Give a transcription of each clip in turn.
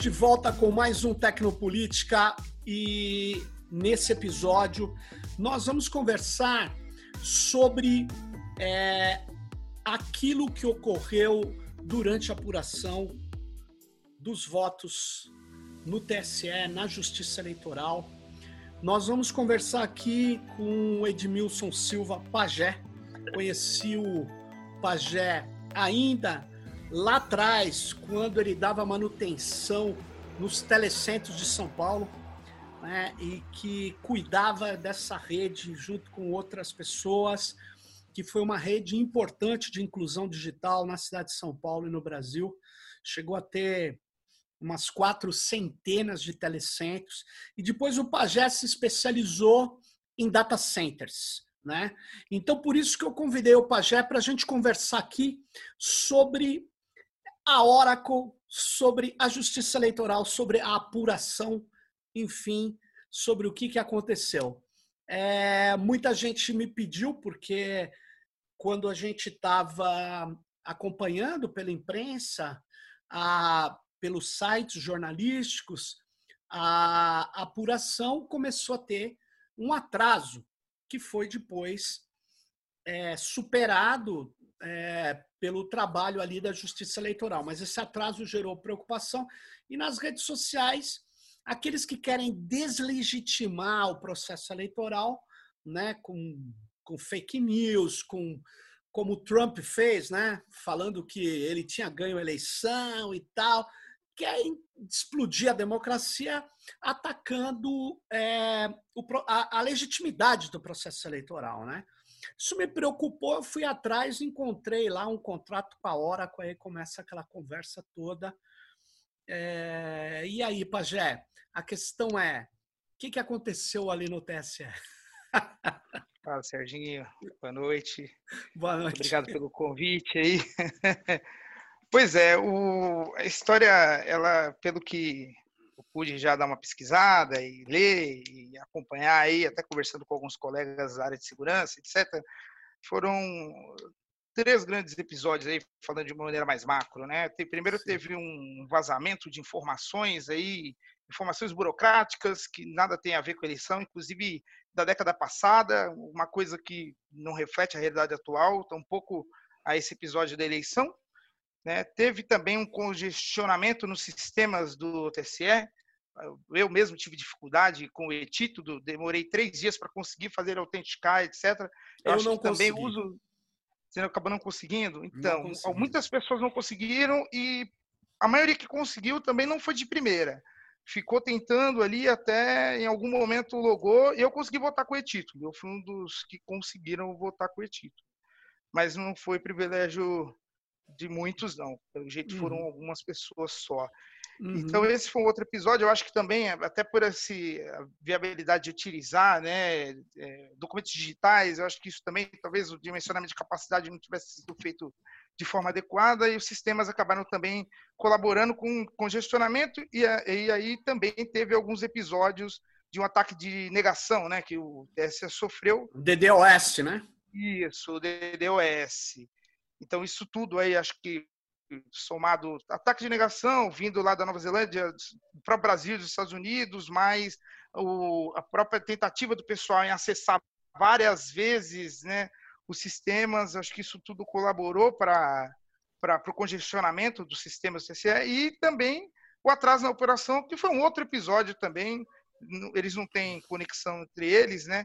De volta com mais um Tecnopolítica e nesse episódio nós vamos conversar sobre é, aquilo que ocorreu durante a apuração dos votos no TSE, na Justiça Eleitoral. Nós vamos conversar aqui com o Edmilson Silva Pajé. Conheci o Pajé ainda lá atrás, quando ele dava manutenção nos telecentros de São Paulo, né, e que cuidava dessa rede junto com outras pessoas, que foi uma rede importante de inclusão digital na cidade de São Paulo e no Brasil. Chegou a ter umas quatro centenas de telecentros, e depois o Pajé se especializou em data centers. Né? Então, por isso que eu convidei o Pajé para a gente conversar aqui sobre a Oracle, sobre a justiça eleitoral, sobre a apuração, enfim, sobre o que, que aconteceu. É, muita gente me pediu, porque quando a gente estava acompanhando pela imprensa, a, pelos sites jornalísticos, a apuração começou a ter um atraso, que foi depois é, superado é, pelo trabalho ali da Justiça Eleitoral. Mas esse atraso gerou preocupação e nas redes sociais, aqueles que querem deslegitimar o processo eleitoral, né, com, com fake news, com como o Trump fez, né, falando que ele tinha ganho a eleição e tal, querem explodir a democracia atacando é, o, a, a legitimidade do processo eleitoral, né? Isso me preocupou, eu fui atrás, encontrei lá um contrato com a Oracle, aí começa aquela conversa toda. É, e aí, Pajé, a questão é, o que, que aconteceu ali no TSE? Fala, Serginho. Boa noite. Boa noite. Obrigado pelo convite aí. Pois é, o, a história, ela, pelo que pude já dar uma pesquisada e ler e acompanhar aí, até conversando com alguns colegas da área de segurança, etc. Foram três grandes episódios aí, falando de uma maneira mais macro, né? Primeiro teve um vazamento de informações aí, informações burocráticas que nada tem a ver com a eleição, inclusive da década passada, uma coisa que não reflete a realidade atual, tampouco a esse episódio da eleição. Né? Teve também um congestionamento nos sistemas do TSE. Eu mesmo tive dificuldade com o e-título, demorei três dias para conseguir fazer autenticar, etc. Eu, eu não também uso. Você acabou não conseguindo? Então, não muitas pessoas não conseguiram e a maioria que conseguiu também não foi de primeira. Ficou tentando ali até em algum momento logou e eu consegui votar com o e-título. Eu fui um dos que conseguiram votar com o e-título. Mas não foi privilégio de muitos não. Pelo jeito foram uhum. algumas pessoas só. Uhum. Então esse foi um outro episódio. Eu acho que também até por essa viabilidade de utilizar, né, é, documentos digitais. Eu acho que isso também talvez o dimensionamento de capacidade não tivesse sido feito de forma adequada e os sistemas acabaram também colaborando com congestionamento e, e aí também teve alguns episódios de um ataque de negação, né, que o TSE sofreu. DDoS, né? Isso, o DDoS. Então, isso tudo aí, acho que somado ataque de negação vindo lá da Nova Zelândia, para o Brasil, dos Estados Unidos, mais o, a própria tentativa do pessoal em acessar várias vezes né, os sistemas, acho que isso tudo colaborou para o congestionamento dos sistemas CCE e também o atraso na operação, que foi um outro episódio também, eles não têm conexão entre eles, né,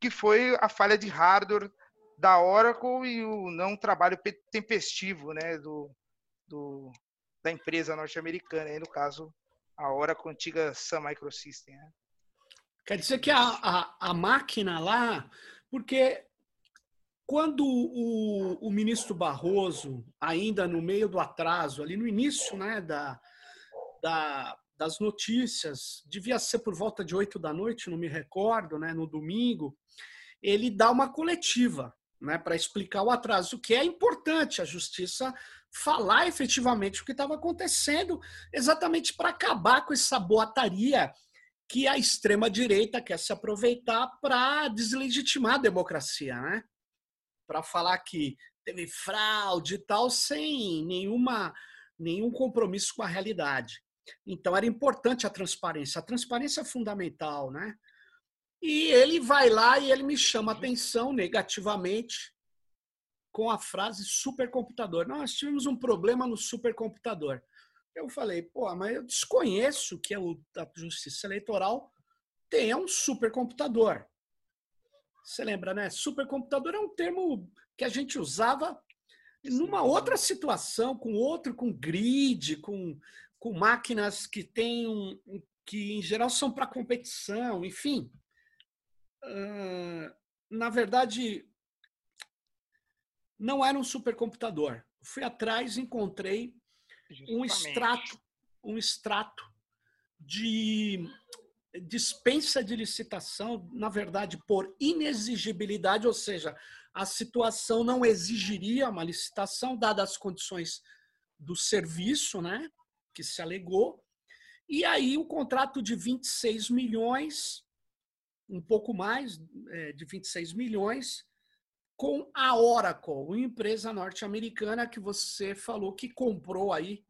que foi a falha de hardware da Oracle e o não trabalho tempestivo né, do, do da empresa norte-americana, aí no caso a Oracle antiga Sun Microsystem. Né? Quer dizer que a, a, a, máquina lá, porque quando o, o ministro Barroso, ainda no meio do atraso, ali no início né, da, da, das notícias, devia ser por volta de oito da noite, não me recordo, né, no domingo, ele dá uma coletiva né, para explicar o atraso, o que é importante a justiça falar efetivamente o que estava acontecendo, exatamente para acabar com essa boataria que a extrema direita quer se aproveitar para deslegitimar a democracia, né? Para falar que teve fraude e tal sem nenhuma nenhum compromisso com a realidade. Então era importante a transparência. A transparência é fundamental, né? E ele vai lá e ele me chama a atenção negativamente com a frase supercomputador. Nós tivemos um problema no supercomputador. Eu falei, pô, mas eu desconheço que o, a Justiça Eleitoral tenha um supercomputador. Você lembra, né? Supercomputador é um termo que a gente usava numa outra situação, com outro, com grid, com, com máquinas que têm um, que em geral são para competição, enfim. Na verdade, não era um supercomputador. Fui atrás, encontrei Justamente. um extrato, um extrato de dispensa de licitação, na verdade, por inexigibilidade, ou seja, a situação não exigiria uma licitação, dadas as condições do serviço, né, que se alegou. E aí o contrato de 26 milhões, um pouco mais é, de 26 milhões, com a Oracle, uma empresa norte-americana que você falou que comprou aí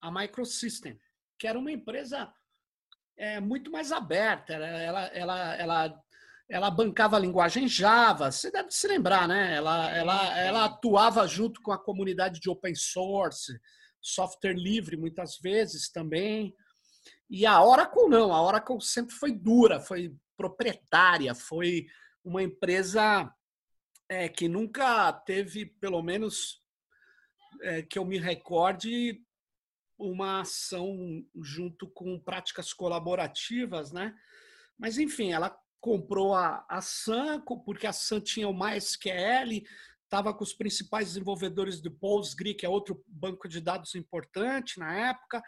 a Microsystem, que era uma empresa é, muito mais aberta. Ela, ela, ela, ela bancava a linguagem Java. Você deve se lembrar, né? Ela, ela, ela atuava junto com a comunidade de open source, software livre, muitas vezes também. E a Oracle não. A Oracle sempre foi dura, foi proprietária, foi uma empresa é, que nunca teve, pelo menos é, que eu me recorde, uma ação junto com práticas colaborativas, né? Mas, enfim, ela comprou a, a Sun, porque a Sun tinha o MySQL, estava com os principais desenvolvedores do Postgre, que é outro banco de dados importante na época.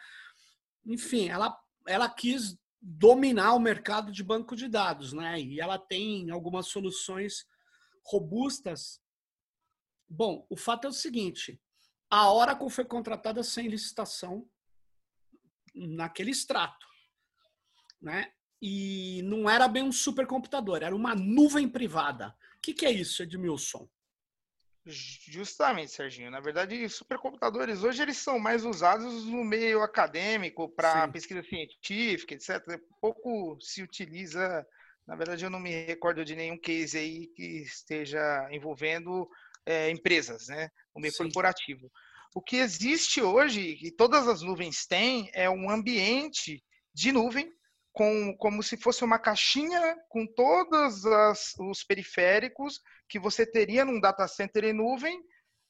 Enfim, ela, ela quis dominar o mercado de banco de dados, né? E ela tem algumas soluções robustas. Bom, o fato é o seguinte: a Oracle foi contratada sem licitação naquele extrato, né? E não era bem um supercomputador, era uma nuvem privada. O que, que é isso, Edmilson? Justamente, Serginho. Na verdade, supercomputadores hoje eles são mais usados no meio acadêmico para pesquisa científica, etc. Pouco se utiliza. Na verdade, eu não me recordo de nenhum case aí que esteja envolvendo é, empresas, né? O meio Sim. corporativo. O que existe hoje, e todas as nuvens têm, é um ambiente de nuvem, com, como se fosse uma caixinha com todos as, os periféricos que você teria num data center em nuvem,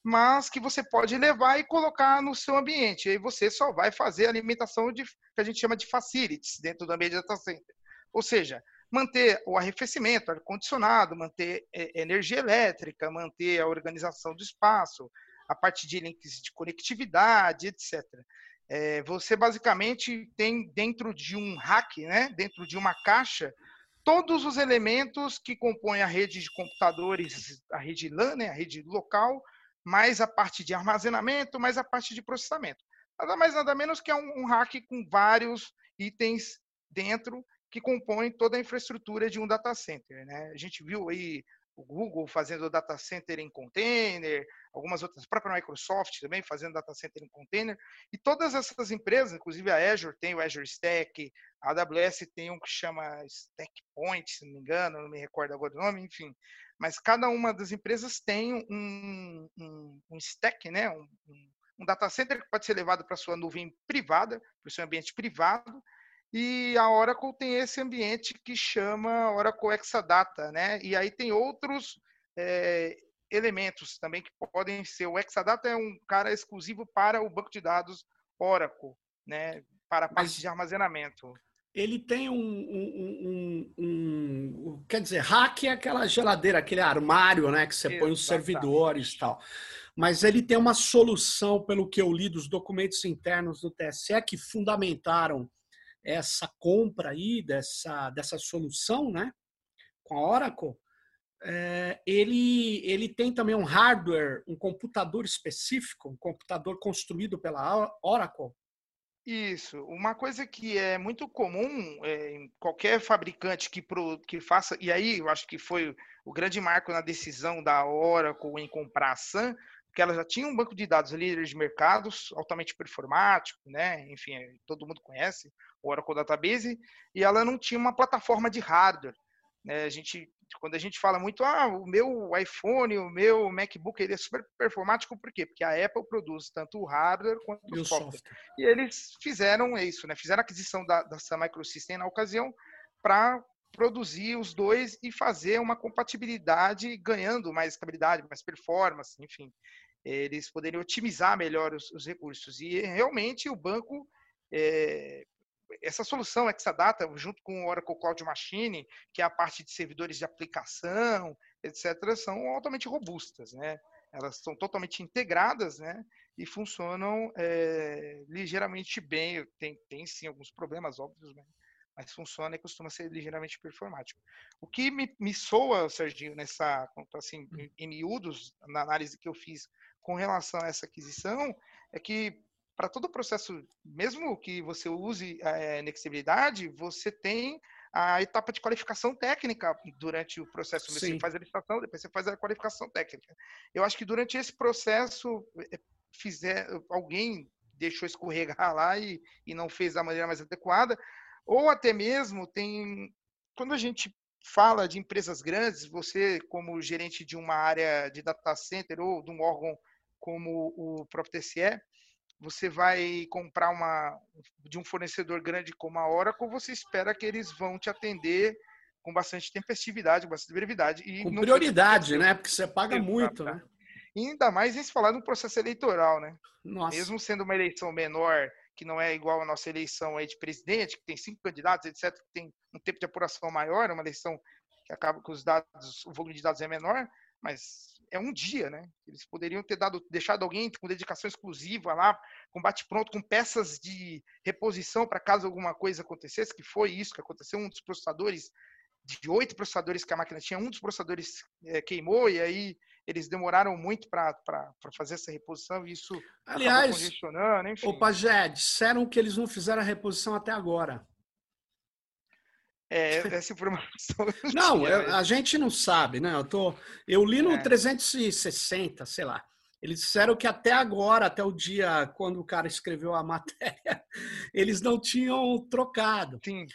mas que você pode levar e colocar no seu ambiente. E aí você só vai fazer a alimentação de, que a gente chama de facilities dentro do ambiente de data center. Ou seja, manter o arrefecimento, ar-condicionado, manter é, energia elétrica, manter a organização do espaço, a parte de links de conectividade, etc. É, você basicamente tem dentro de um rack, né, dentro de uma caixa, todos os elementos que compõem a rede de computadores, a rede LAN, né, a rede local, mais a parte de armazenamento, mais a parte de processamento. Nada mais, nada menos que é um, um rack com vários itens dentro que compõem toda a infraestrutura de um data center. Né? A gente viu aí o Google fazendo data center em container, algumas outras, a própria Microsoft também fazendo data center em container, e todas essas empresas, inclusive a Azure tem o Azure Stack, a AWS tem um que chama Stack Point, se não me engano, não me recordo agora o nome, enfim, mas cada uma das empresas tem um, um, um stack, né, um, um data center que pode ser levado para sua nuvem privada, para o seu ambiente privado, e a Oracle tem esse ambiente que chama Oracle Exadata, né? E aí tem outros é, elementos também que podem ser. O Exadata é um cara exclusivo para o banco de dados Oracle, né? Para a parte Mas de armazenamento. Ele tem um, um, um, um, quer dizer, hack é aquela geladeira, aquele armário, né? Que você Exatamente. põe os servidores e tal. Mas ele tem uma solução, pelo que eu li dos documentos internos do TSE, que fundamentaram essa compra aí dessa, dessa solução, né, com a Oracle, é, ele, ele tem também um hardware, um computador específico, um computador construído pela Oracle. Isso. Uma coisa que é muito comum é, em qualquer fabricante que, pro, que faça, e aí eu acho que foi o grande marco na decisão da Oracle em comprar a Sun, porque ela já tinha um banco de dados líderes de mercados, altamente performático, né? Enfim, todo mundo conhece o Oracle Database, e ela não tinha uma plataforma de hardware. Né? A gente, quando a gente fala muito, ah, o meu iPhone, o meu MacBook, ele é super performático, por quê? Porque a Apple produz tanto o hardware quanto o software. software. E eles fizeram isso, né? Fizeram a aquisição da, da Sun Microsystem na ocasião para produzir os dois e fazer uma compatibilidade ganhando mais estabilidade, mais performance, enfim. Eles poderiam otimizar melhor os, os recursos. E realmente o banco, é, essa solução Exadata, junto com o Oracle Cloud Machine, que é a parte de servidores de aplicação, etc., são altamente robustas, né? Elas são totalmente integradas, né? E funcionam é, ligeiramente bem. Tem, tem sim alguns problemas óbvios, né? Mas funciona e costuma ser ligeiramente performático. O que me, me soa, Serginho, nessa, assim, hum. em, miúdos, na análise que eu fiz com relação a essa aquisição, é que para todo o processo, mesmo que você use a é, inexibilidade, você tem a etapa de qualificação técnica durante o processo. Você faz a licitação, depois você faz a qualificação técnica. Eu acho que durante esse processo, é, fizer, alguém deixou escorregar lá e, e não fez da maneira mais adequada, ou até mesmo tem. Quando a gente fala de empresas grandes, você, como gerente de uma área de data center ou de um órgão como o próprio TCE, você vai comprar uma de um fornecedor grande como a Oracle, você espera que eles vão te atender com bastante tempestividade, com bastante brevidade. E com prioridade, né? Porque você paga Exato, muito, né? E ainda mais em se falar de um processo eleitoral, né? Nossa. Mesmo sendo uma eleição menor que não é igual a nossa eleição aí de presidente, que tem cinco candidatos, etc., que tem um tempo de apuração maior, uma eleição que acaba com os dados, o volume de dados é menor, mas é um dia, né? Eles poderiam ter dado, deixado alguém com dedicação exclusiva lá, com bate-pronto, com peças de reposição para caso alguma coisa acontecesse, que foi isso que aconteceu. Um dos processadores, de oito processadores que a máquina tinha, um dos processadores é, queimou, e aí eles demoraram muito para fazer essa reposição e isso Aliás, congestionando, enfim. O Pajé, disseram que eles não fizeram a reposição até agora. É, essa informação. Não, eu, a gente não sabe, né? Eu, tô, eu li no é. 360, sei lá. Eles disseram que até agora, até o dia quando o cara escreveu a matéria, eles não tinham trocado. Sim.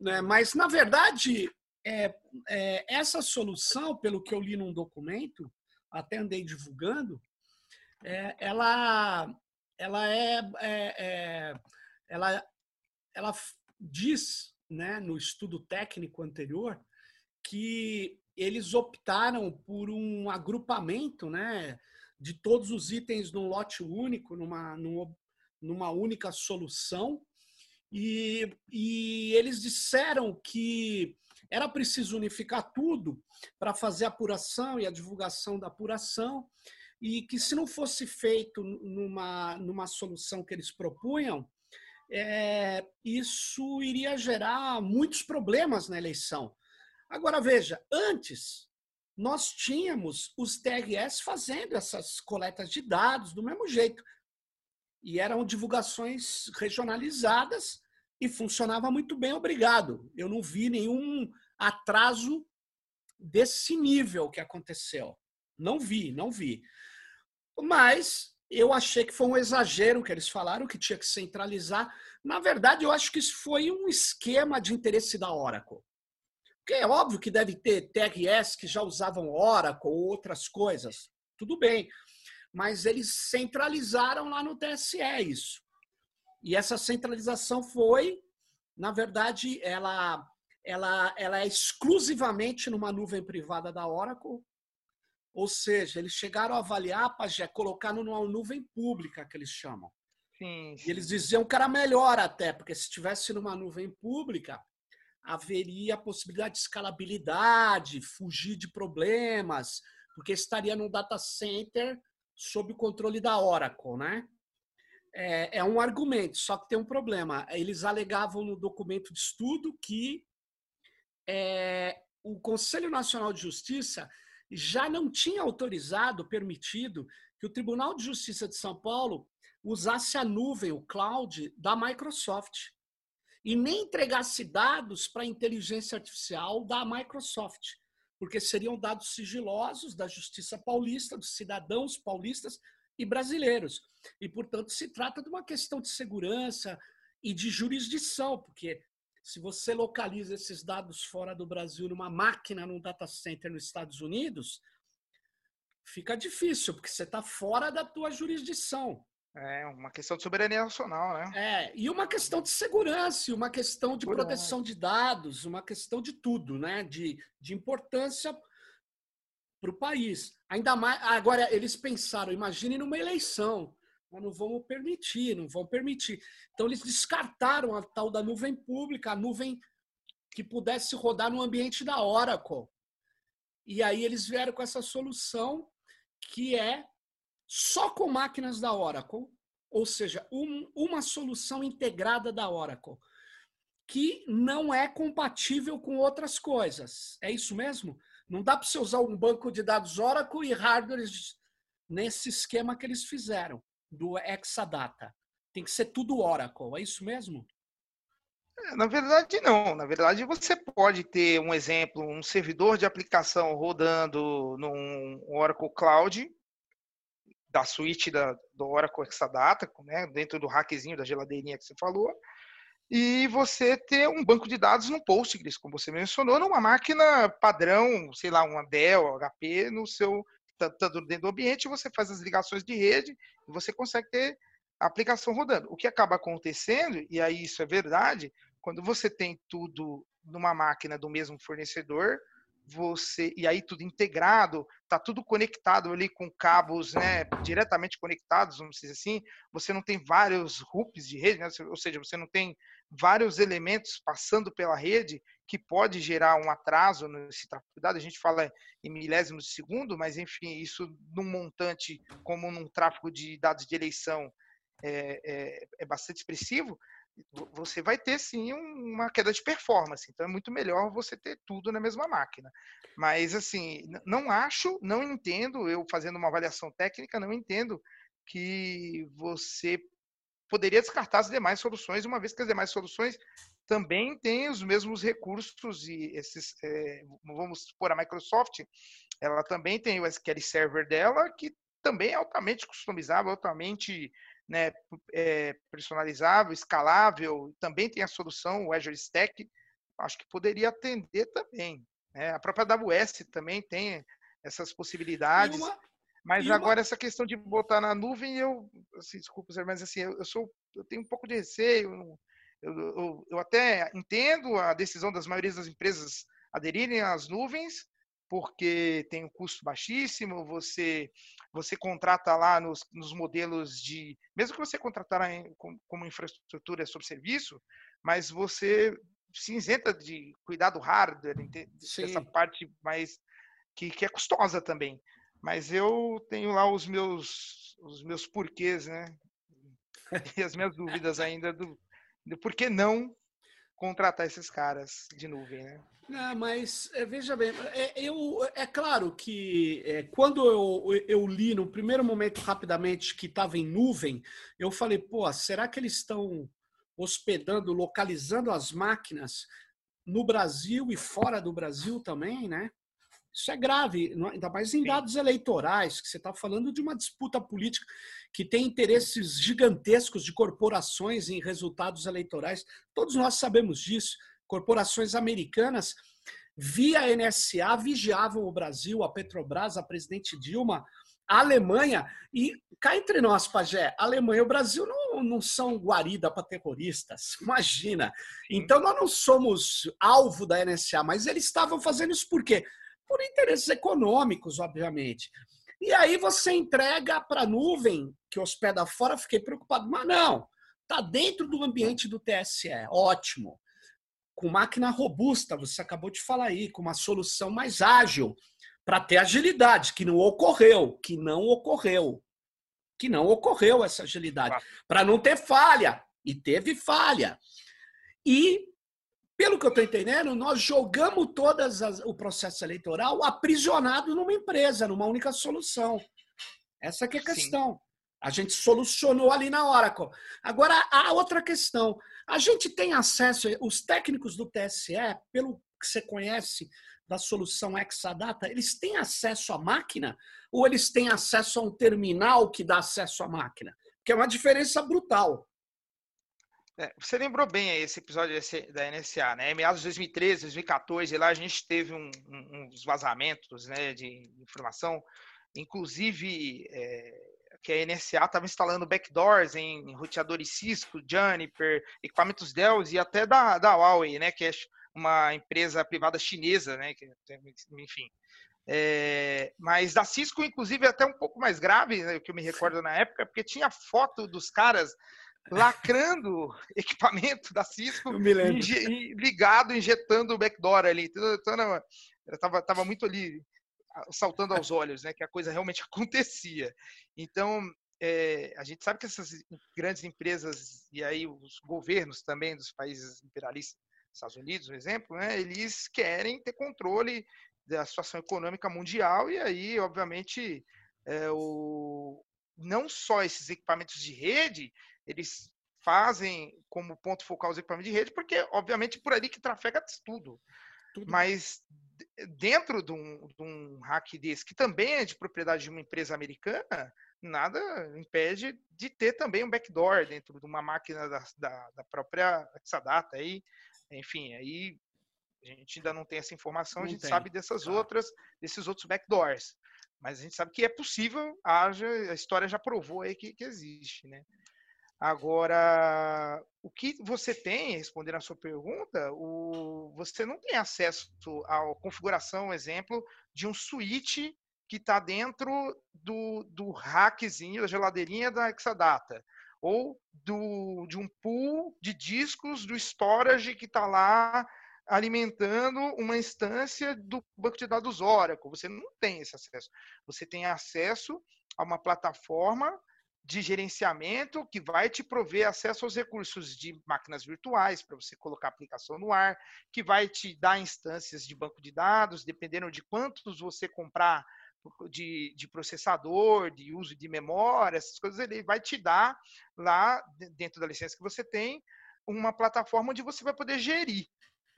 Né? Mas, na verdade, é, é, essa solução, pelo que eu li num documento, até andei divulgando, é, ela, ela é, é, é, ela, ela diz, né, no estudo técnico anterior, que eles optaram por um agrupamento, né, de todos os itens num lote único, numa, numa única solução, e, e eles disseram que era preciso unificar tudo para fazer a apuração e a divulgação da apuração, e que se não fosse feito numa, numa solução que eles propunham, é, isso iria gerar muitos problemas na eleição. Agora, veja, antes nós tínhamos os TRS fazendo essas coletas de dados do mesmo jeito. E eram divulgações regionalizadas e funcionava muito bem, obrigado. Eu não vi nenhum atraso desse nível que aconteceu. Não vi, não vi. Mas eu achei que foi um exagero que eles falaram, que tinha que centralizar. Na verdade, eu acho que isso foi um esquema de interesse da Oracle. Porque é óbvio que deve ter TRS que já usavam Oracle ou outras coisas. Tudo bem. Mas eles centralizaram lá no TSE isso. E essa centralização foi, na verdade, ela ela, ela é exclusivamente numa nuvem privada da Oracle. Ou seja, eles chegaram a avaliar, Pajé, colocar numa nuvem pública, que eles chamam. Sim, sim. E eles diziam que era melhor até, porque se estivesse numa nuvem pública, haveria a possibilidade de escalabilidade, fugir de problemas, porque estaria num data center sob o controle da Oracle, né? É, é, um argumento, só que tem um problema. Eles alegavam no documento de estudo que é, o Conselho Nacional de Justiça já não tinha autorizado, permitido, que o Tribunal de Justiça de São Paulo usasse a nuvem, o cloud da Microsoft, e nem entregasse dados para a inteligência artificial da Microsoft. Porque seriam dados sigilosos da Justiça Paulista, dos cidadãos paulistas e brasileiros. E, portanto, se trata de uma questão de segurança e de jurisdição, porque se você localiza esses dados fora do Brasil numa máquina, num data center nos Estados Unidos, fica difícil, porque você está fora da tua jurisdição. É uma questão de soberania nacional, né? É, e uma questão de segurança, uma questão de proteção de dados, uma questão de tudo, né? De, de importância para o país. Ainda mais. Agora, eles pensaram, imagine numa eleição. Nós não vamos permitir, não vão permitir. Então, eles descartaram a tal da nuvem pública, a nuvem que pudesse rodar no ambiente da Oracle. E aí eles vieram com essa solução que é só com máquinas da Oracle, ou seja, um, uma solução integrada da Oracle, que não é compatível com outras coisas. É isso mesmo? Não dá para você usar um banco de dados Oracle e hardware nesse esquema que eles fizeram, do Exadata. Tem que ser tudo Oracle, é isso mesmo? É, na verdade, não. Na verdade, você pode ter um exemplo, um servidor de aplicação rodando num Oracle Cloud, da suíte da, do Oracle Exadata, né, dentro do hackzinho da geladeirinha que você falou, e você ter um banco de dados no Postgres, como você mencionou, numa máquina padrão, sei lá, uma Dell, HP, no seu tá, tá dentro do ambiente, você faz as ligações de rede e você consegue ter a aplicação rodando. O que acaba acontecendo, e aí isso é verdade, quando você tem tudo numa máquina do mesmo fornecedor, você e aí tudo integrado, tá tudo conectado ali com cabos, né, diretamente conectados, vamos dizer assim. Você não tem vários hoops de rede, né, ou seja, você não tem vários elementos passando pela rede que pode gerar um atraso nesse tráfego de dados. A gente fala em milésimos de segundo, mas enfim, isso num montante como num tráfego de dados de eleição é, é, é bastante expressivo você vai ter sim uma queda de performance. Então é muito melhor você ter tudo na mesma máquina. Mas assim, não acho, não entendo, eu fazendo uma avaliação técnica, não entendo que você poderia descartar as demais soluções, uma vez que as demais soluções também têm os mesmos recursos e esses, é, vamos supor, a Microsoft, ela também tem o SQL Server dela, que também é altamente customizável, altamente né, é, personalizável, escalável, também tem a solução, o Azure Stack, acho que poderia atender também. Né? A própria AWS também tem essas possibilidades. Uma, mas agora uma... essa questão de botar na nuvem, eu, assim, desculpa, mas assim, eu, sou, eu tenho um pouco de receio. Eu, eu, eu até entendo a decisão das maiorias das empresas aderirem às nuvens, porque tem um custo baixíssimo, você você contrata lá nos, nos modelos de, mesmo que você contratar em, como infraestrutura sobre serviço, mas você se isenta de cuidar do hardware, Sim. dessa parte mais que, que é custosa também. Mas eu tenho lá os meus os meus porquês, né? E as minhas dúvidas ainda do, do por que não contratar esses caras de nuvem, né? Não, mas é, veja bem, é, eu, é claro que é, quando eu, eu li no primeiro momento rapidamente que estava em nuvem, eu falei, pô, será que eles estão hospedando, localizando as máquinas no Brasil e fora do Brasil também, né? Isso é grave, ainda mais em dados eleitorais, que você está falando de uma disputa política que tem interesses gigantescos de corporações em resultados eleitorais. Todos nós sabemos disso corporações americanas, via NSA, vigiavam o Brasil, a Petrobras, a presidente Dilma, a Alemanha. E cá entre nós, Pajé, a Alemanha e o Brasil não, não são guarida para terroristas, imagina. Então nós não somos alvo da NSA, mas eles estavam fazendo isso por quê? Por interesses econômicos, obviamente. E aí você entrega para a nuvem, que hospeda fora, fiquei preocupado, mas não, está dentro do ambiente do TSE, ótimo com máquina robusta, você acabou de falar aí, com uma solução mais ágil, para ter agilidade, que não ocorreu, que não ocorreu, que não ocorreu essa agilidade, para não ter falha, e teve falha. E, pelo que eu estou entendendo, nós jogamos todo o processo eleitoral aprisionado numa empresa, numa única solução. Essa que é a questão. Sim. A gente solucionou ali na Oracle. Agora, a outra questão. A gente tem acesso, os técnicos do TSE, pelo que você conhece da solução Exadata, eles têm acesso à máquina ou eles têm acesso a um terminal que dá acesso à máquina? Que é uma diferença brutal. É, você lembrou bem esse episódio da NSA, né? Em meados de 2013, 2014, lá a gente teve um, um, uns vazamentos né, de informação, inclusive é, que a NSA estava instalando backdoors em roteadores Cisco, Juniper, equipamentos Dell e até da, da Huawei, né? Que é uma empresa privada chinesa, né? Que, enfim. É, mas da Cisco, inclusive, é até um pouco mais grave, né, que eu me recordo na época, porque tinha foto dos caras lacrando equipamento da Cisco inje, ligado, injetando o backdoor ali. Então, então estava tava muito ali saltando aos olhos, né, que a coisa realmente acontecia. Então, é, a gente sabe que essas grandes empresas e aí os governos também dos países imperialistas, Estados Unidos, por exemplo, né, eles querem ter controle da situação econômica mundial e aí, obviamente, é, o, não só esses equipamentos de rede, eles fazem como ponto focal os equipamentos de rede, porque, obviamente, por ali que trafega tudo. tudo. Mas dentro de um, de um hack desse, que também é de propriedade de uma empresa americana, nada impede de ter também um backdoor dentro de uma máquina da, da, da própria Exadata. Aí, enfim, aí a gente ainda não tem essa informação, não a gente tem. sabe dessas claro. outras, desses outros backdoors. Mas a gente sabe que é possível, haja, a história já provou aí que, que existe, né? Agora, o que você tem, respondendo a sua pergunta, o, você não tem acesso à configuração, exemplo, de um switch que está dentro do, do rackzinho, da geladeirinha da Exadata, ou do, de um pool de discos do storage que está lá alimentando uma instância do banco de dados Oracle. Você não tem esse acesso. Você tem acesso a uma plataforma de gerenciamento que vai te prover acesso aos recursos de máquinas virtuais para você colocar a aplicação no ar, que vai te dar instâncias de banco de dados, dependendo de quantos você comprar de, de processador, de uso de memória, essas coisas, ele vai te dar lá, dentro da licença que você tem, uma plataforma onde você vai poder gerir.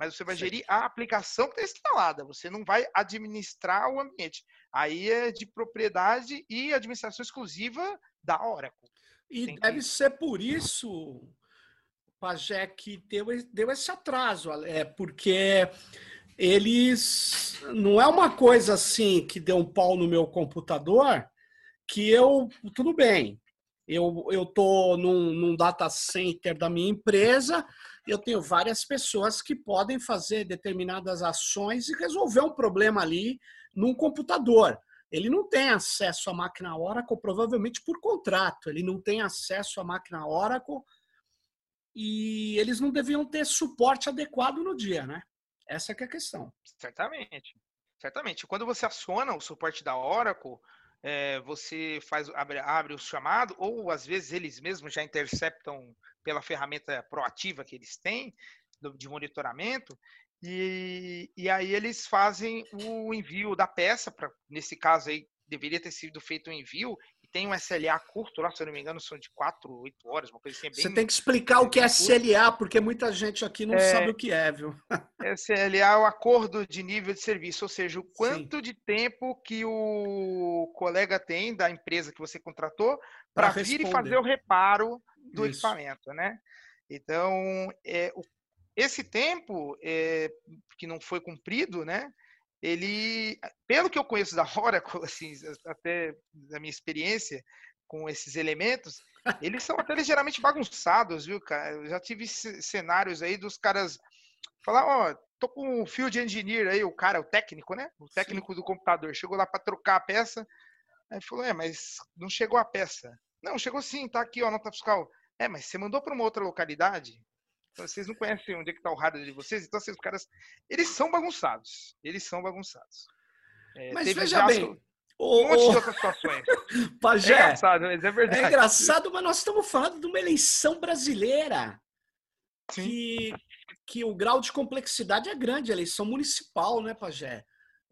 Mas você vai gerir a aplicação que está instalada, você não vai administrar o ambiente. Aí é de propriedade e administração exclusiva da Oracle. E Tem deve que... ser por isso, Pajé, que deu, deu esse atraso, é porque eles não é uma coisa assim que deu um pau no meu computador que eu tudo bem eu eu tô num, num data center da minha empresa eu tenho várias pessoas que podem fazer determinadas ações e resolver um problema ali num computador ele não tem acesso à máquina Oracle, provavelmente por contrato. Ele não tem acesso à máquina Oracle e eles não deviam ter suporte adequado no dia, né? Essa é, a questão. Certamente. Certamente. Quando você aciona o suporte da Oracle, é, você faz abre, abre o chamado, ou às vezes eles mesmos já interceptam pela ferramenta proativa que eles têm de monitoramento, e, e aí eles fazem o envio da peça, pra, nesse caso aí deveria ter sido feito o um envio, e tem um SLA curto lá, se eu não me engano, são de 4, 8 horas, uma coisa assim. Bem, Você tem que explicar o que é SLA, porque muita gente aqui não é, sabe o que é, viu? SLA é o acordo de nível de serviço, ou seja, o quanto Sim. de tempo que o colega tem da empresa que você contratou para vir e fazer o reparo do Isso. equipamento, né? Então, é, o esse tempo é, que não foi cumprido, né? Ele, pelo que eu conheço da Oracle, assim, até da minha experiência com esses elementos, eles são até ligeiramente bagunçados, viu, cara? Eu já tive cenários aí dos caras falar, ó, oh, tô com o field engineer aí, o cara, o técnico, né? O técnico Sim. do computador, chegou lá para trocar a peça, aí falou, é, mas não chegou a peça. Não, chegou sim, tá aqui, ó, nota fiscal. É, mas você mandou para uma outra localidade? Vocês não conhecem onde é que tá o hardware de vocês, então esses caras, eles são bagunçados. Eles são bagunçados. É, mas veja bem, um monte de outras situações. Pajé, é engraçado, mas é verdade. É engraçado, mas nós estamos falando de uma eleição brasileira. Sim. Que, que o grau de complexidade é grande, eleição municipal, né, Pajé?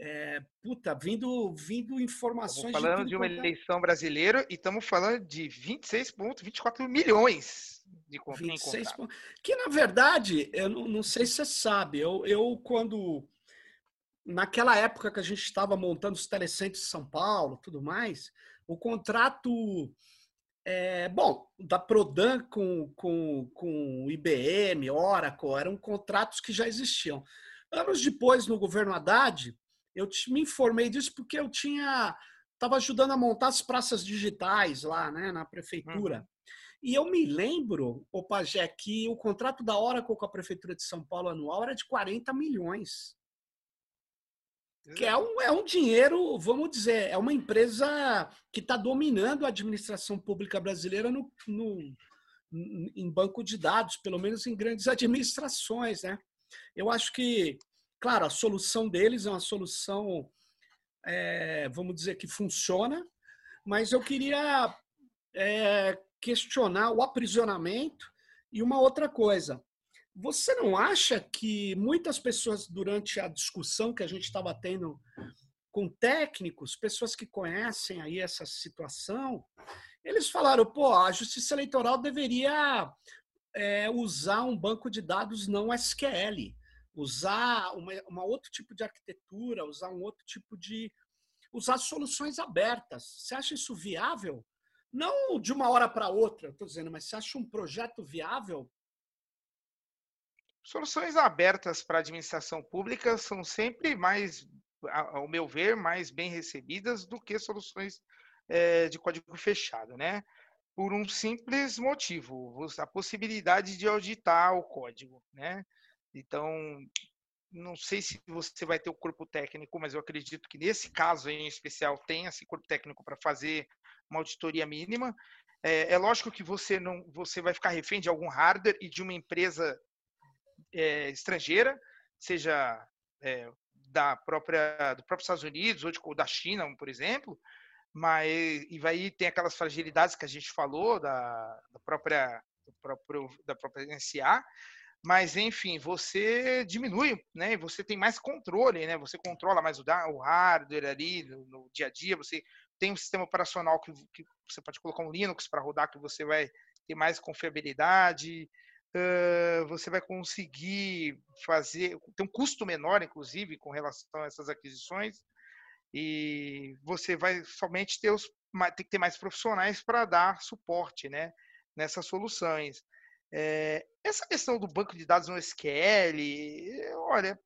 É, puta, vindo, vindo informações. Estamos falando de, de uma eleição brasileira e estamos falando de 26,24 milhões de 26 Que, na verdade, eu não, não sei se você sabe, eu, eu quando naquela época que a gente estava montando os telecentros de São Paulo, tudo mais, o contrato é, bom, da Prodan com, com, com IBM, Oracle, eram contratos que já existiam. Anos depois, no governo Haddad, eu me informei disso porque eu tinha estava ajudando a montar as praças digitais lá, né, na prefeitura. Uhum. E eu me lembro, o Pajé, que o contrato da Oracle com a prefeitura de São Paulo anual era de 40 milhões. Que é um, é um dinheiro, vamos dizer, é uma empresa que está dominando a administração pública brasileira no, no, em banco de dados, pelo menos em grandes administrações. Né? Eu acho que, claro, a solução deles é uma solução, é, vamos dizer, que funciona, mas eu queria é, questionar o aprisionamento e uma outra coisa. Você não acha que muitas pessoas, durante a discussão que a gente estava tendo com técnicos, pessoas que conhecem aí essa situação, eles falaram, pô, a Justiça Eleitoral deveria é, usar um banco de dados não SQL, usar uma, uma outro tipo de arquitetura, usar um outro tipo de... usar soluções abertas. Você acha isso viável? Não de uma hora para outra, estou dizendo, mas você acha um projeto viável Soluções abertas para a administração pública são sempre mais, ao meu ver, mais bem recebidas do que soluções é, de código fechado, né? Por um simples motivo, a possibilidade de auditar o código, né? Então, não sei se você vai ter o corpo técnico, mas eu acredito que nesse caso em especial tem esse corpo técnico para fazer uma auditoria mínima. É, é, lógico que você não, você vai ficar refém de algum hardware e de uma empresa é, estrangeira, seja é, da própria do próprio Estados Unidos ou de, da China, por exemplo, mas e vai ter aquelas fragilidades que a gente falou da, da própria do próprio, da própria NSA, mas enfim, você diminui, né? Você tem mais controle, né? Você controla mais o, o hardware ali no, no, dia a dia. Você tem um sistema operacional que, que você pode colocar um Linux para rodar que você vai ter mais confiabilidade uh, você vai conseguir fazer, tem um custo menor, inclusive, com relação a essas aquisições, e você vai somente ter os, tem que ter mais profissionais para dar suporte, né, nessas soluções. É, essa questão do banco de dados no SQL, olha,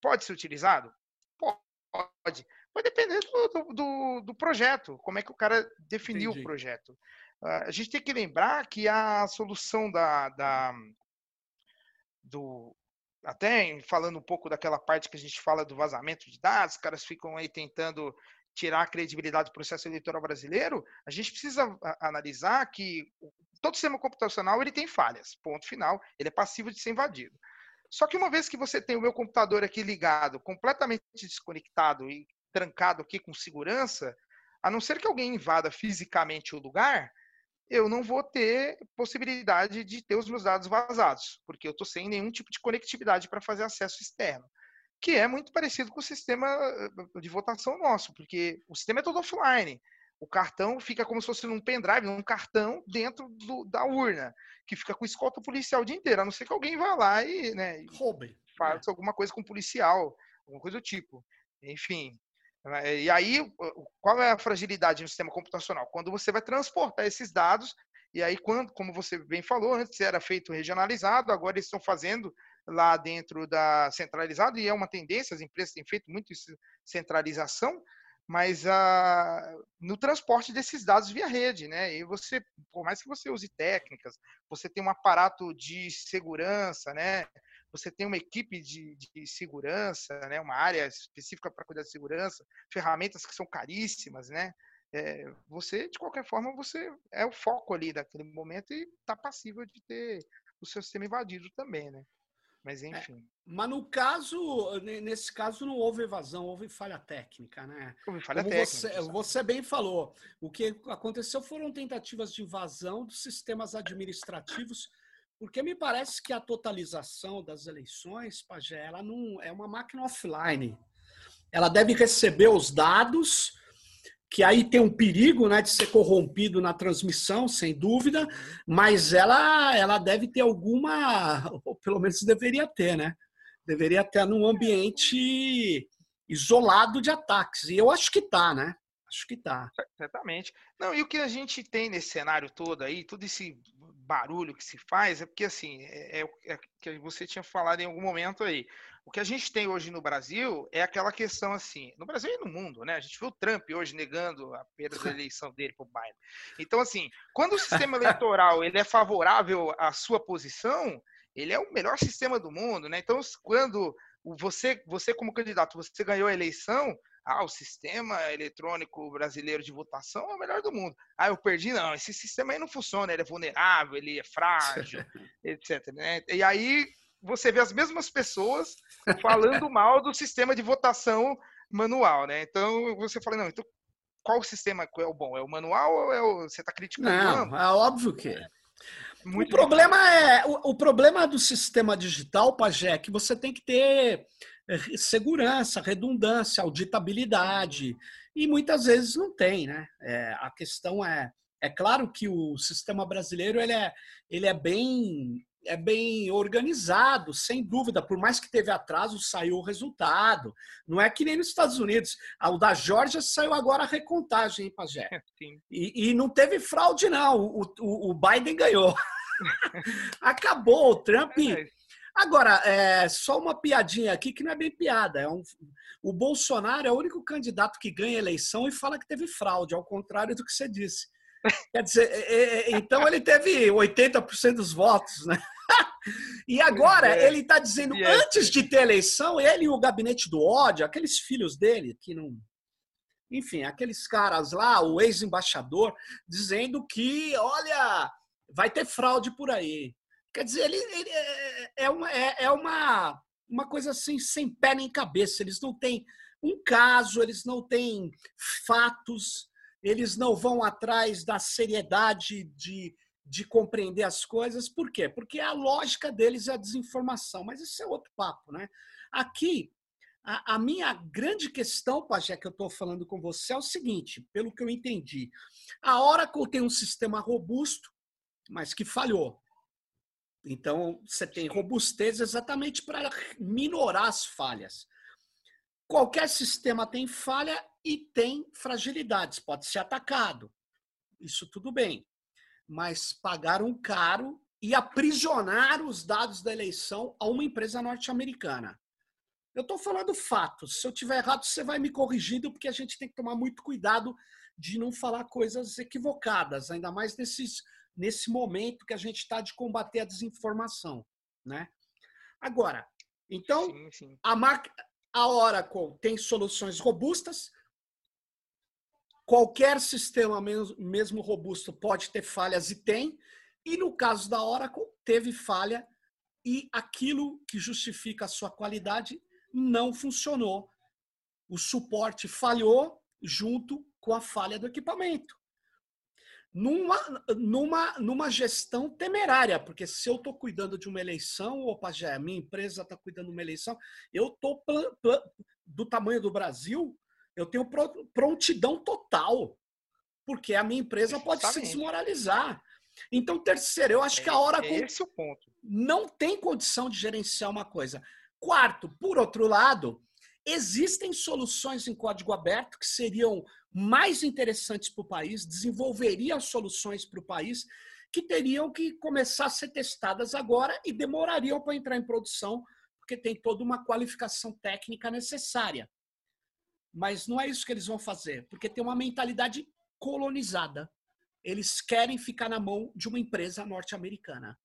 pode ser utilizado? Pode. Vai depender do, do, do, projeto, como é que o cara definiu Entendi. o projeto. A gente tem que lembrar que a solução da, da do até falando um pouco daquela parte que a gente fala do vazamento de dados, os caras ficam aí tentando tirar a credibilidade do processo eleitoral brasileiro, a gente precisa analisar que todo sistema computacional ele tem falhas, ponto final, ele é passivo de ser invadido. Só que uma vez que você tem o meu computador aqui ligado, completamente desconectado e trancado aqui com segurança, a não ser que alguém invada fisicamente o lugar, eu não vou ter possibilidade de ter os meus dados vazados, porque eu estou sem nenhum tipo de conectividade para fazer acesso externo, que é muito parecido com o sistema eh, de votação nosso, porque o sistema é todo offline. O cartão fica como se fosse num pendrive, num cartão dentro do, da urna, que fica com escolta policial o dia inteiro, a não ser que alguém vá lá e, né, Roube. faça é. alguma coisa com o policial, alguma coisa do tipo. Enfim, né, e aí, qual é a fragilidade no sistema computacional? Quando você vai transportar esses dados, e aí, quando, como você bem falou, antes era feito regionalizado, agora eles estão fazendo lá dentro da centralizado, e é uma tendência, as empresas têm feito muito isso, centralização, mas ah, no transporte desses dados via rede, né? E você, por mais que você use técnicas, você tem um aparato de segurança, né? você tem uma equipe de, de segurança, né, uma área específica para cuidar de segurança, ferramentas que são caríssimas, né? É, você, de qualquer forma, você é o foco ali daquele momento e está passível de ter o seu sistema invadido também, né? Mas é, enfim. É, mas no caso, nesse caso não houve evasão, houve falha técnica, né? Houve falha Como técnica. Você, você, bem falou. O que aconteceu foram tentativas de invasão dos sistemas administrativos porque me parece que a totalização das eleições, Pajé, ela não é uma máquina offline. Ela deve receber os dados, que aí tem um perigo né, de ser corrompido na transmissão, sem dúvida, mas ela, ela deve ter alguma, ou pelo menos deveria ter, né? Deveria ter num ambiente isolado de ataques. E eu acho que tá, né? Acho que tá. Certamente. Não, e o que a gente tem nesse cenário todo aí, todo esse barulho que se faz, é porque assim, é, é, é que você tinha falado em algum momento aí. O que a gente tem hoje no Brasil é aquela questão assim, no Brasil e no mundo, né? A gente viu o Trump hoje negando a perda da eleição dele para o Biden. Então, assim, quando o sistema eleitoral ele é favorável à sua posição, ele é o melhor sistema do mundo, né? Então, quando você, você como candidato, você ganhou a eleição, ah, o sistema eletrônico brasileiro de votação é o melhor do mundo. Ah, eu perdi, não, esse sistema aí não funciona, ele é vulnerável, ele é frágil, etc. Né? E aí você vê as mesmas pessoas falando mal do sistema de votação manual, né? Então você fala, não, então qual o sistema é o bom? É o manual ou é o, você está criticando? Não, é óbvio que é. Muito o problema é o, o, problema do sistema digital, Pajé, é que você tem que ter eh, segurança, redundância, auditabilidade e muitas vezes não tem, né? É, a questão é é claro que o sistema brasileiro ele é, ele é bem é bem organizado, sem dúvida. Por mais que teve atraso, saiu o resultado. Não é que nem nos Estados Unidos. O da Georgia saiu agora a recontagem, hein, Pajé? E, e, não teve fraude, não. O, o, o Biden ganhou. Acabou. O Trump. É agora, é, só uma piadinha aqui que não é bem piada. É um, o Bolsonaro é o único candidato que ganha eleição e fala que teve fraude, ao contrário do que você disse. Quer dizer, é, é, então ele teve 80% dos votos, né? E agora é. ele está dizendo, é. antes de ter eleição, ele e o gabinete do ódio, aqueles filhos dele que não. Enfim, aqueles caras lá, o ex-embaixador, dizendo que, olha, vai ter fraude por aí. Quer dizer, ele, ele é, é, uma, é, é uma, uma coisa assim, sem pé nem cabeça. Eles não têm um caso, eles não têm fatos, eles não vão atrás da seriedade de de compreender as coisas. Por quê? Porque a lógica deles é a desinformação. Mas isso é outro papo, né? Aqui, a, a minha grande questão, Pajé, que eu estou falando com você é o seguinte, pelo que eu entendi. A Oracle tem um sistema robusto, mas que falhou. Então, você tem robustez exatamente para minorar as falhas. Qualquer sistema tem falha e tem fragilidades, pode ser atacado. Isso tudo bem mas pagaram caro e aprisionaram os dados da eleição a uma empresa norte-americana. Eu estou falando fatos. Se eu tiver errado, você vai me corrigindo, porque a gente tem que tomar muito cuidado de não falar coisas equivocadas, ainda mais nesses, nesse momento que a gente está de combater a desinformação. Né? Agora, então, sim, sim. A, marca, a Oracle tem soluções robustas, Qualquer sistema mesmo robusto pode ter falhas e tem. E no caso da Oracle, teve falha e aquilo que justifica a sua qualidade não funcionou. O suporte falhou junto com a falha do equipamento. Numa, numa, numa gestão temerária, porque se eu estou cuidando de uma eleição, opa, já a minha empresa está cuidando de uma eleição, eu estou do tamanho do Brasil, eu tenho prontidão total, porque a minha empresa pode se desmoralizar. Então, terceiro, eu acho que a hora é esse o ponto. não tem condição de gerenciar uma coisa. Quarto, por outro lado, existem soluções em código aberto que seriam mais interessantes para o país, desenvolveriam soluções para o país que teriam que começar a ser testadas agora e demorariam para entrar em produção, porque tem toda uma qualificação técnica necessária. Mas não é isso que eles vão fazer, porque tem uma mentalidade colonizada. Eles querem ficar na mão de uma empresa norte-americana.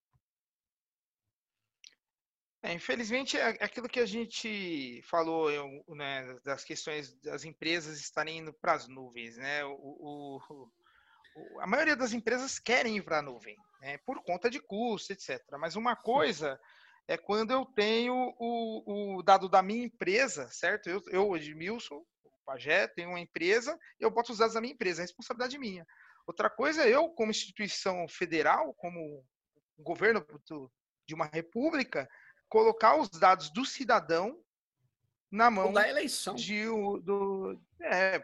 É, infelizmente, é aquilo que a gente falou né, das questões das empresas estarem indo para as nuvens. Né? O, o, o, a maioria das empresas querem ir para a nuvem, né, por conta de custo, etc. Mas uma coisa é quando eu tenho o, dado da minha empresa, certo? Eu, eu Edmilson, Pajé, tenho uma empresa, eu boto os dados da minha empresa, é responsabilidade minha. Outra coisa é eu, como instituição federal, como governo de uma república, colocar os dados do cidadão na mão da eleição. De, do, é,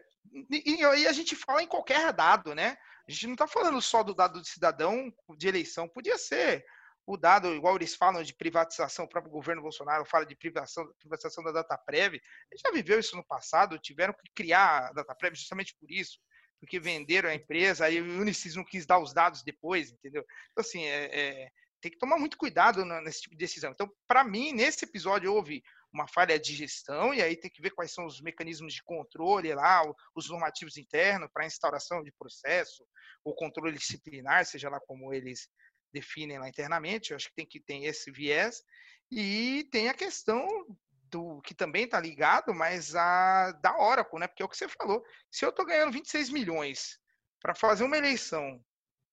e, aí a gente fala em qualquer dado, né? A gente não está falando só do dado do cidadão de eleição, podia ser o dado, igual eles falam de privatização, o próprio governo Bolsonaro fala de privatização, privatização da DataPrev, a gente já viveu isso no passado, tiveram que criar a DataPrev justamente por isso, porque venderam a empresa, aí o Unisys não quis dar os dados depois, entendeu? Então, assim, é, é, tem que tomar muito cuidado nesse tipo de decisão. Então, para mim, nesse episódio houve uma falha de gestão, e aí tem que ver quais são os mecanismos de controle lá, os normativos internos para instauração de processo, ou controle disciplinar, seja lá como eles definem lá internamente, eu acho que tem que ter esse viés, e tem a questão do que também está ligado, mas a da Oracle, né? Porque é o que você falou. Se eu estou ganhando 26 milhões para fazer uma eleição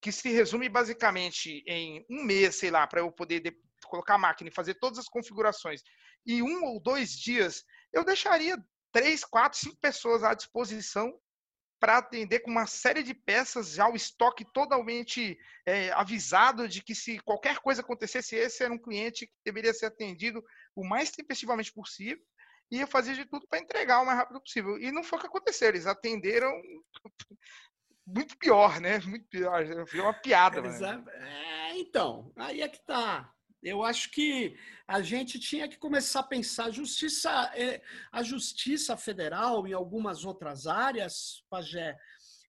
que se resume basicamente em um mês, sei lá, para eu poder de, colocar a máquina e fazer todas as configurações, e um ou dois dias, eu deixaria três, quatro, cinco pessoas à disposição para atender com uma série de peças, já o estoque totalmente é, avisado de que se qualquer coisa acontecesse, esse era um cliente que deveria ser atendido o mais tempestivamente possível e eu fazia de tudo para entregar o mais rápido possível. E não foi o que aconteceu, eles atenderam muito pior, né? Muito pior, foi uma piada. É, então, aí é que tá. Eu acho que a gente tinha que começar a pensar justiça, é, a justiça federal em algumas outras áreas, Pajé,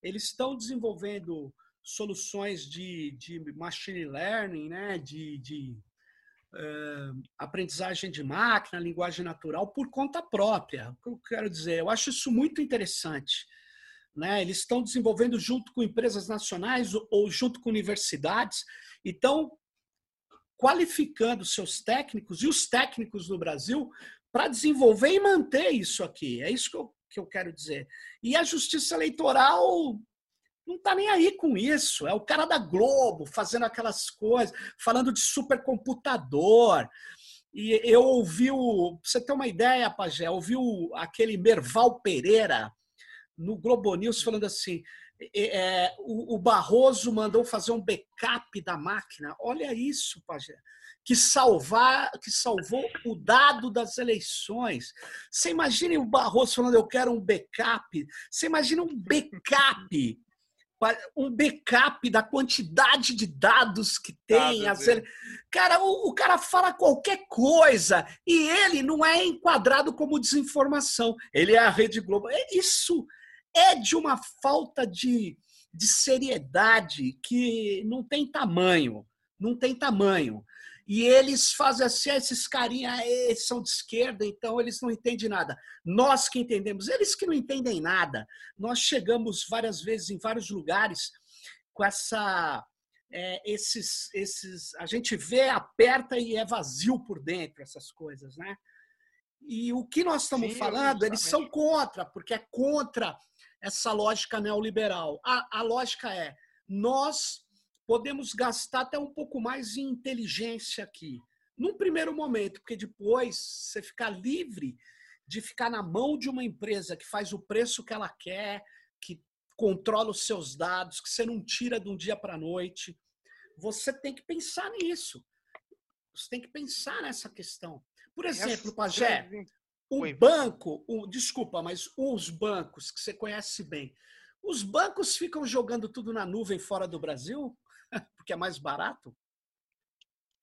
eles estão desenvolvendo soluções de, de machine learning, né, de, de uh, aprendizagem de máquina, linguagem natural, por conta própria. O que eu quero dizer? Eu acho isso muito interessante. Né? Eles estão desenvolvendo junto com empresas nacionais ou junto com universidades. Então, qualificando seus técnicos e os técnicos no Brasil para desenvolver e manter isso aqui. É isso que eu, que eu quero dizer. E a justiça eleitoral não está nem aí com isso. É o cara da Globo fazendo aquelas coisas, falando de supercomputador. E eu ouvi o. Você ter uma ideia, Pajé, ouvi o, aquele Merval Pereira no Globo News falando assim: é, o, o, Barroso mandou fazer um backup da máquina. Olha isso, Pajé. Que, salvar, que salvou o dado das eleições. Você imagina o Barroso falando, eu quero um backup. Você imagina um backup um backup da quantidade de dados que tem. As ele... Cara, o, o, cara fala qualquer coisa e ele não é enquadrado como desinformação. Ele é a Rede Globo. É isso é de uma falta de, de seriedade que não tem tamanho, não tem tamanho. E eles fazem assim, ah, esses carinha, eles são de esquerda, então eles não entendem nada. Nós que entendemos, eles que não entendem nada. Nós chegamos várias vezes em vários lugares com essa é, esses esses a gente vê, aperta e é vazio por dentro essas coisas, né? E o que nós estamos Sim, falando, eles são contra, porque é contra essa lógica neoliberal. A, a lógica é: nós podemos gastar até um pouco mais em inteligência aqui. Num primeiro momento, porque depois você ficar livre de ficar na mão de uma empresa que faz o preço que ela quer, que controla os seus dados, que você não tira de um dia para a noite. Você tem que pensar nisso. Você tem que pensar nessa questão. Por exemplo, Pajé, o Oi. banco, o, desculpa, mas os bancos que você conhece bem, os bancos ficam jogando tudo na nuvem fora do Brasil? Porque é mais barato?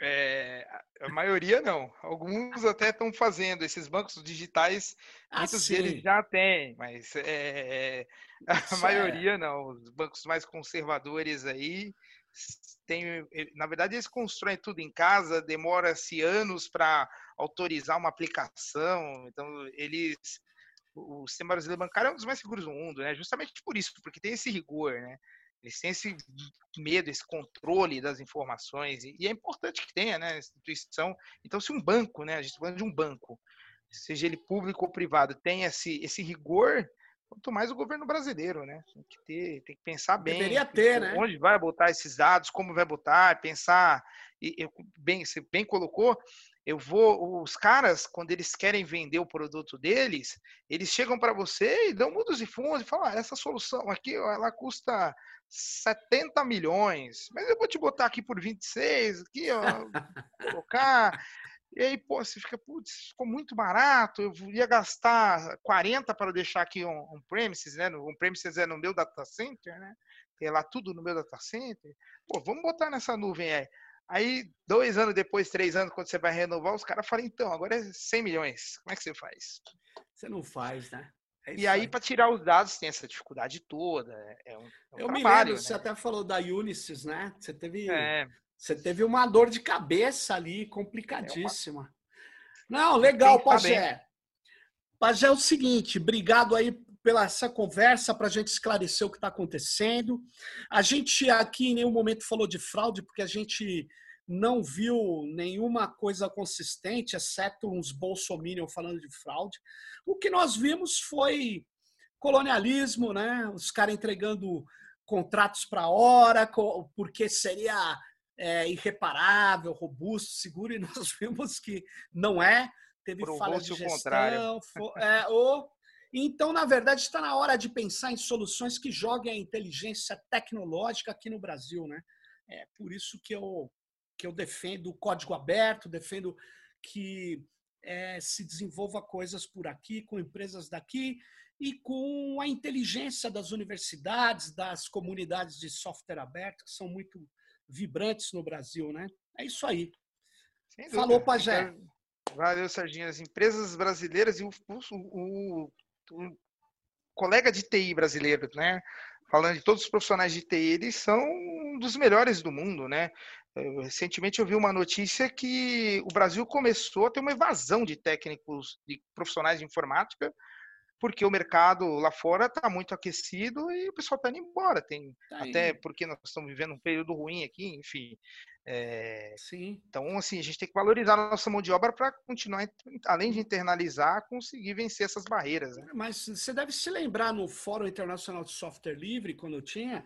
É, a maioria não. Alguns até estão fazendo. Esses bancos digitais, ah, muitos sim. deles já têm, mas é, a Isso é. maioria é. não. Os bancos mais conservadores aí tem, na verdade, eles constroem tudo em casa, demora-se anos para autorizar uma aplicação. Então, eles. O sistema brasileiro bancário é um dos mais seguros do mundo, né? Justamente por isso, porque tem esse rigor, né? Eles têm esse medo, esse controle das informações, e é importante que tenha, né? Instituição. Então, se um banco, né? A gente está falando de um banco, seja ele público ou privado, tem esse, esse rigor, quanto mais o governo brasileiro, né? Tem que ter, tem que pensar bem. Deveria ter, né? Onde vai botar esses dados, como vai botar, pensar. E, eu, bem, você bem colocou, eu vou. Os caras, quando eles querem vender o produto deles, eles chegam para você e dão mundos e fundos e falam: ah, essa solução aqui, ela custa 70 milhões, mas eu vou te botar aqui por 26, aqui, ó, colocar. E aí, pô, você fica, putz, ficou muito barato, eu ia gastar 40 para deixar aqui um, um premises, né? Um premises é no meu data center, né? Tem lá tudo no meu data center. Pô, vamos botar nessa nuvem aí. Aí, dois anos depois, três anos, quando você vai renovar, os caras falam, então, agora é 100 milhões. Como é que você faz? Você não faz, né? É e aí, para tirar os dados, tem essa dificuldade toda. É um, é um Eu trabalho, me lembro, né? você até falou da Unisys, né? Você teve, é. você teve uma dor de cabeça ali, complicadíssima. É uma... Não, legal, Pajé. Pajé é o seguinte, obrigado aí pela essa conversa para a gente esclarecer o que está acontecendo. A gente aqui em nenhum momento falou de fraude, porque a gente não viu nenhuma coisa consistente, exceto uns bolsominion falando de fraude. O que nós vimos foi colonialismo, né? Os caras entregando contratos para hora, porque seria é, irreparável, robusto, seguro, e nós vimos que não é. Teve falha de gestão, foi, é, ou então, na verdade, está na hora de pensar em soluções que joguem a inteligência tecnológica aqui no Brasil, né? É por isso que eu, que eu defendo o código aberto, defendo que é, se desenvolva coisas por aqui, com empresas daqui e com a inteligência das universidades, das comunidades de software aberto, que são muito vibrantes no Brasil, né? É isso aí. Falou, Pajé. Valeu, Serginho. As empresas brasileiras e o, o, um colega de TI brasileiro, né? Falando de todos os profissionais de TI, eles são um dos melhores do mundo, né? Eu, recentemente eu vi uma notícia que o Brasil começou a ter uma evasão de técnicos, de profissionais de informática, porque o mercado lá fora está muito aquecido e o pessoal está indo embora. Tem tá até porque nós estamos vivendo um período ruim aqui, enfim. É, Sim. Então, assim, a gente tem que valorizar a nossa mão de obra para continuar, além de internalizar, conseguir vencer essas barreiras. Né? Mas você deve se lembrar no Fórum Internacional de Software Livre, quando eu tinha,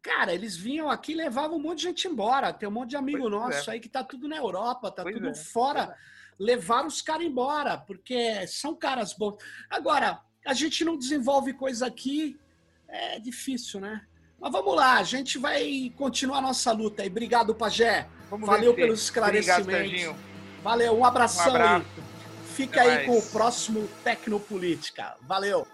cara, eles vinham aqui e levavam um monte de gente embora. Tem um monte de amigo pois é. nosso é. aí que tá tudo na Europa, tá pois tudo é. fora. Levaram os caras embora, porque são caras bons. Agora, a gente não desenvolve coisa aqui, é difícil, né? Mas vamos lá, a gente vai continuar a nossa luta aí. Obrigado, Pajé. Vamos Valeu pelos esclarecimentos. Obrigado, Valeu, um abração um aí. Fica Até aí mais. com o próximo Tecnopolítica. Valeu.